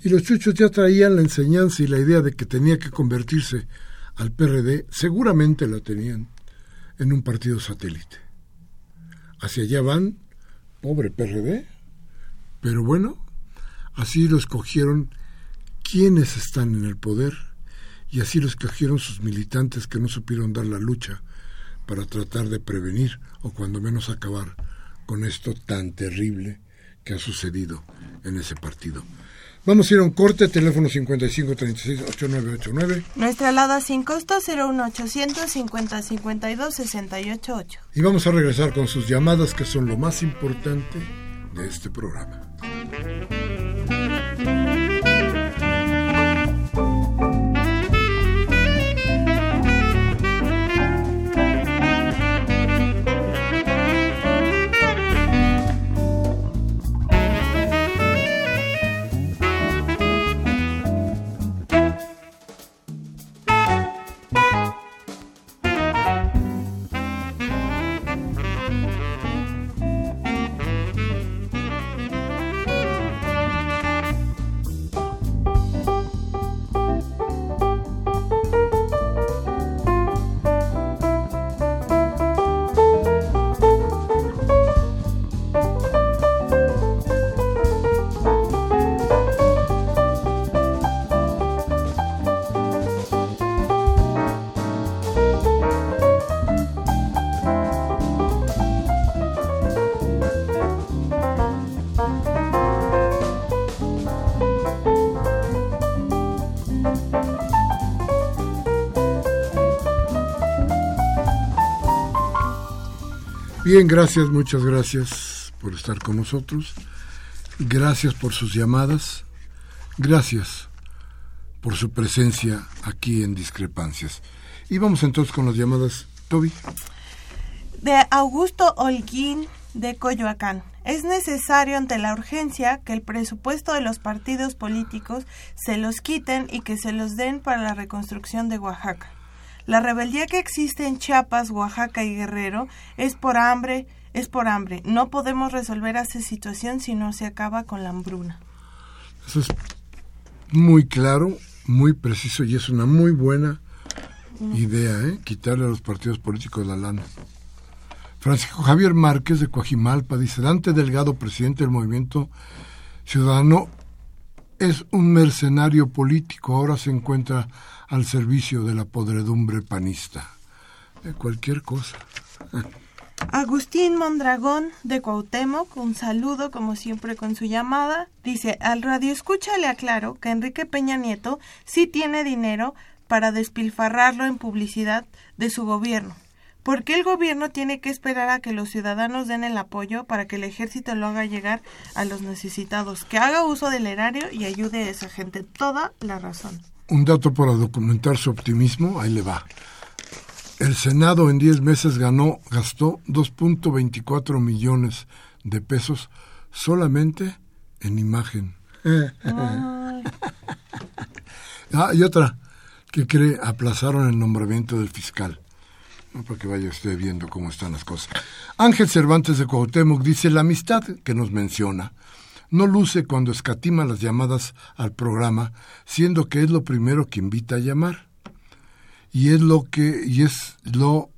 Y los chuchos ya traían la enseñanza y la idea de que tenía que convertirse al PRD, seguramente la tenían, en un partido satélite. Hacia allá van, pobre PRD, pero bueno, así lo escogieron quienes están en el poder y así lo escogieron sus militantes que no supieron dar la lucha para tratar de prevenir o cuando menos acabar con esto tan terrible que ha sucedido en ese partido. Vamos a ir a un corte, teléfono 5536-8989. Nuestra alada sin costo 01800 50 52 688. Y vamos a regresar con sus llamadas que son lo más importante de este programa. Bien, gracias, muchas gracias por estar con nosotros. Gracias por sus llamadas. Gracias por su presencia aquí en Discrepancias. Y vamos entonces con las llamadas. Toby. De Augusto Holguín de Coyoacán. Es necesario ante la urgencia que el presupuesto de los partidos políticos se los quiten y que se los den para la reconstrucción de Oaxaca. La rebeldía que existe en Chiapas, Oaxaca y Guerrero es por hambre, es por hambre. No podemos resolver esa situación si no se acaba con la hambruna. Eso es muy claro, muy preciso y es una muy buena idea, ¿eh? Quitarle a los partidos políticos la lana. Francisco Javier Márquez de Coajimalpa dice, Dante Delgado, presidente del movimiento ciudadano, es un mercenario político, ahora se encuentra al servicio de la podredumbre panista. De cualquier cosa. Agustín Mondragón de Cuauhtémoc, un saludo como siempre con su llamada. Dice, al radio escucha le aclaro que Enrique Peña Nieto sí tiene dinero para despilfarrarlo en publicidad de su gobierno. ¿Por qué el gobierno tiene que esperar a que los ciudadanos den el apoyo para que el ejército lo haga llegar a los necesitados? Que haga uso del erario y ayude a esa gente. Toda la razón. Un dato para documentar su optimismo, ahí le va. El Senado en 10 meses ganó, gastó 2.24 millones de pesos solamente en imagen. *laughs* ah, y otra, que cree, aplazaron el nombramiento del fiscal. No, para que vaya usted viendo cómo están las cosas. Ángel Cervantes de Cuauhtémoc dice, la amistad que nos menciona no luce cuando escatima las llamadas al programa, siendo que es lo primero que invita a llamar y es lo que y es lo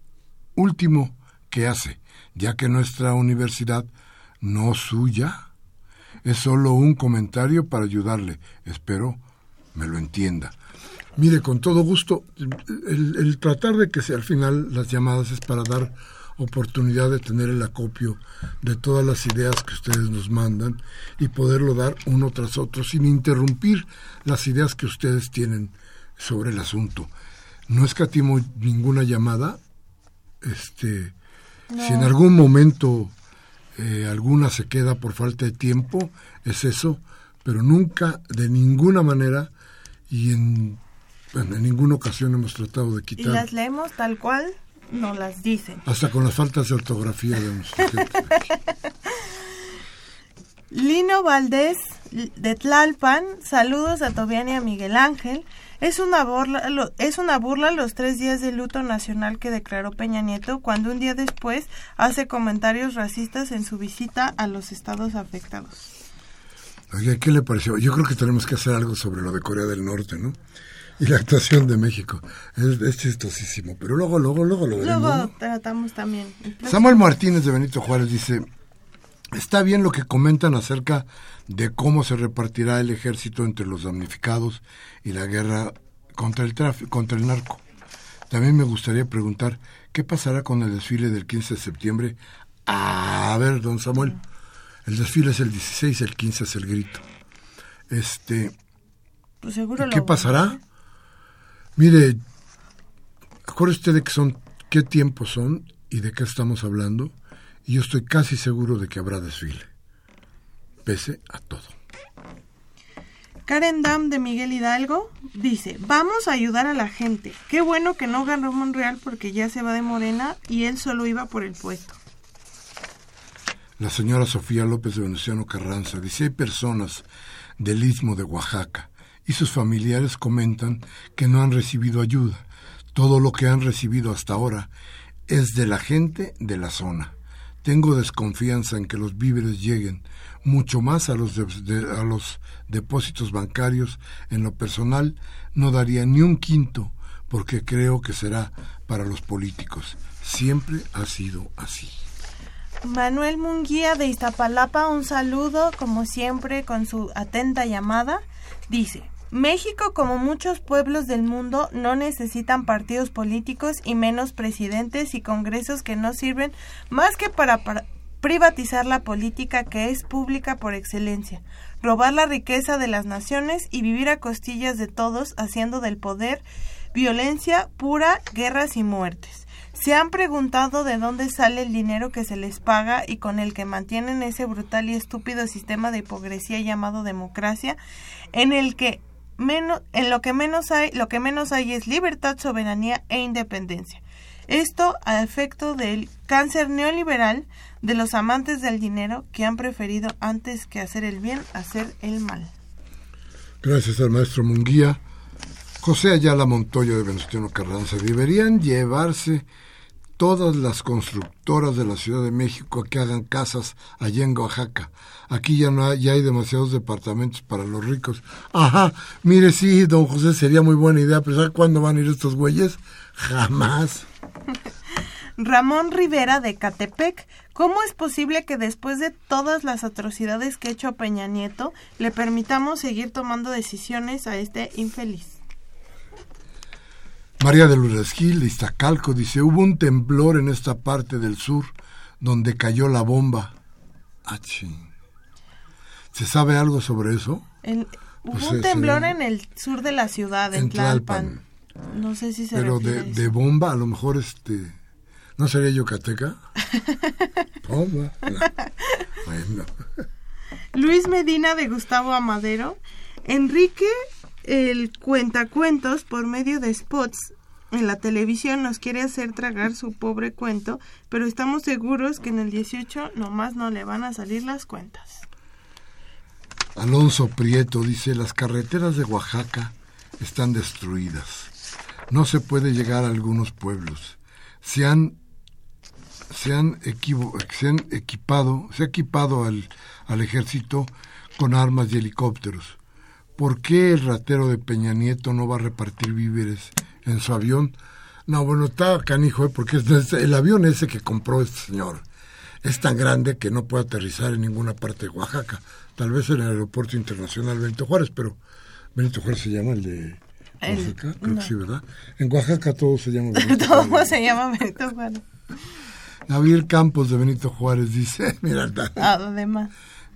último que hace, ya que nuestra universidad no suya es solo un comentario para ayudarle. Espero me lo entienda. Mire, con todo gusto, el, tratar de que sea al final las llamadas es para dar oportunidad de tener el acopio de todas las ideas que ustedes nos mandan y poderlo dar uno tras otro sin interrumpir las ideas que ustedes tienen sobre el asunto no escatimo ninguna llamada. Este, si en algún momento eh, alguna se queda por falta de tiempo, es eso, pero nunca, de ninguna manera y en, en ninguna ocasión hemos tratado de quitar. Y las leemos tal cual no las dicen. Hasta con las faltas de ortografía de *laughs* Lino Valdés de Tlalpan, saludos a Tobiania y a Miguel Ángel. Es una, burla, es una burla los tres días de luto nacional que declaró Peña Nieto cuando un día después hace comentarios racistas en su visita a los estados afectados. Oye, ¿qué le pareció? Yo creo que tenemos que hacer algo sobre lo de Corea del Norte, ¿no? Y la actuación de México. Es, chistosísimo, pero luego, luego, luego lo veremos. Luego tratamos también. Samuel Martínez de Benito Juárez dice, está bien lo que comentan acerca de cómo se repartirá el ejército entre los damnificados y la guerra contra el tráfico, contra el narco. También me gustaría preguntar qué pasará con el desfile del 15 de septiembre. a ver, don Samuel, el desfile es el 16, el 15 es el grito. Este, pues seguro ¿Qué pasará? Mire, acuérdese usted de que son, qué tiempos son y de qué estamos hablando, y yo estoy casi seguro de que habrá desfile pese a todo. Karen Dam de Miguel Hidalgo dice, vamos a ayudar a la gente. Qué bueno que no ganó Monreal porque ya se va de Morena y él solo iba por el puesto. La señora Sofía López de Venustiano Carranza dice, hay personas del istmo de Oaxaca y sus familiares comentan que no han recibido ayuda. Todo lo que han recibido hasta ahora es de la gente de la zona. Tengo desconfianza en que los víveres lleguen mucho más a los, a los depósitos bancarios. En lo personal, no daría ni un quinto porque creo que será para los políticos. Siempre ha sido así. Manuel Munguía de Iztapalapa, un saludo, como siempre, con su atenta llamada. Dice, México, como muchos pueblos del mundo, no necesitan partidos políticos y menos presidentes y congresos que no sirven más que para, privatizar la política que es pública por excelencia, robar la riqueza de las naciones y vivir a costillas de todos, haciendo del poder violencia pura, guerras y muertes. ¿Se han preguntado de dónde sale el dinero que se les paga y con el que mantienen ese brutal y estúpido sistema de hipocresía llamado democracia, en el que menos, en lo que menos hay, lo que menos hay es libertad, soberanía e independencia? Esto a efecto del cáncer neoliberal de los amantes del dinero que han preferido antes que hacer el bien, hacer el mal. Gracias al maestro Munguía. José Ayala Montoyo de Venustiano Carranza. Deberían llevarse todas las constructoras de la Ciudad de México que hagan casas allá en Oaxaca. Aquí ya no hay, ya hay demasiados departamentos para los ricos. Ajá, mire, sí, don José, sería muy buena idea, pero ¿sabe cuándo van a ir estos güeyes? Jamás. *laughs* Ramón Rivera de Catepec, ¿cómo es posible que después de todas las atrocidades que ha hecho Peña Nieto le permitamos seguir tomando decisiones a este infeliz? María de Lourdes Gil, de Iztacalco, dice, hubo un temblor en esta parte del sur donde cayó la bomba. Ah, ¿Se sabe algo sobre eso? hubo pues un temblor en el sur de la ciudad, en, Tlalpan. No sé si se Pero de, de, bomba, a lo mejor este... ¿No sería Yucateca? *laughs* bomba. *laughs* Luis Medina de Gustavo Amadero. Enrique el cuentacuentos por medio de spots en la televisión nos quiere hacer tragar su pobre cuento, pero estamos seguros que en el 18 nomás no le van a salir las cuentas. Alonso Prieto dice, las carreteras de Oaxaca están destruidas. No se puede llegar a algunos pueblos. Se han, se han, se han equipado, se ha equipado al, al ejército con armas y helicópteros ¿por qué el ratero de Peña Nieto no va a repartir víveres en su avión? No, bueno, está canijo, ¿eh? porque es, el avión ese que compró este señor es tan grande que no puede aterrizar en ninguna parte de Oaxaca. Tal vez en el aeropuerto internacional Benito Juárez, pero Benito Juárez se llama el de Oaxaca, creo que sí, ¿verdad? En Oaxaca todo se llama *laughs* Benito Todo se llama Benito Juárez. Javier Campos de Benito Juárez dice, *laughs* mira, además.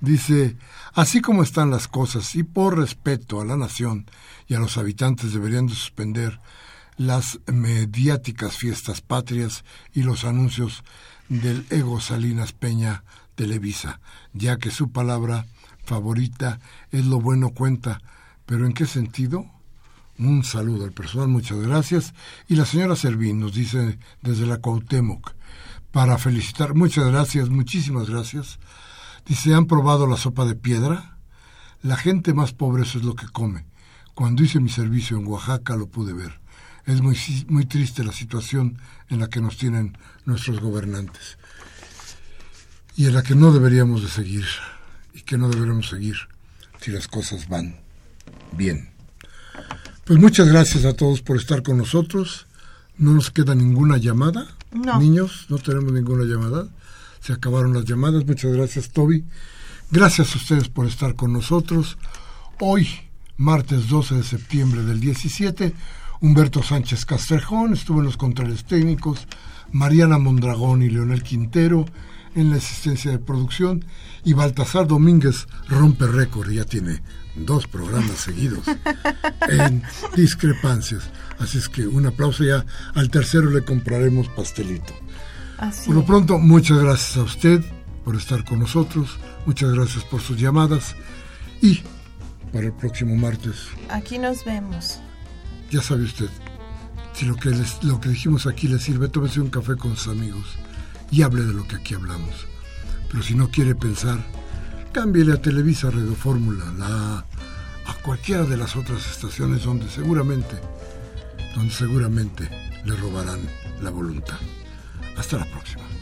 Dice, así como están las cosas y por respeto a la nación y a los habitantes deberían de suspender las mediáticas fiestas patrias y los anuncios del Ego Salinas Peña Televisa, ya que su palabra favorita es lo bueno cuenta. ¿Pero en qué sentido? Un saludo al personal, muchas gracias. Y la señora Servín nos dice desde la Cuauhtémoc, para felicitar, muchas gracias, muchísimas gracias Dice, ¿han probado la sopa de piedra? La gente más pobre eso es lo que come. Cuando hice mi servicio en Oaxaca lo pude ver. Es muy, muy triste la situación en la que nos tienen nuestros gobernantes y en la que no deberíamos de seguir y que no deberíamos seguir si las cosas van bien. Pues muchas gracias a todos por estar con nosotros. No nos queda ninguna llamada. Niños, no tenemos ninguna llamada. Se acabaron las llamadas. Muchas gracias, Toby. Gracias a ustedes por estar con nosotros. Hoy, martes 12 de septiembre del 17, Humberto Sánchez Castrejón estuvo en los controles técnicos, Mariana Mondragón y Leonel Quintero en la asistencia de producción y Baltasar Domínguez rompe récord, ya tiene dos programas seguidos *laughs* en discrepancias. Así es que un aplauso ya, al tercero le compraremos pastelito. Por lo pronto, muchas gracias a usted por estar con nosotros, muchas gracias por sus llamadas y para el próximo martes. Aquí nos vemos. Ya sabe usted, si lo que, lo que dijimos aquí le sirve, tómese un café con sus amigos y hable de lo que aquí hablamos. Pero si no quiere pensar, cámbiele a Televisa Radio Fórmula, la, a cualquiera de las otras estaciones donde seguramente, donde seguramente le robarán la voluntad. Hasta la próxima.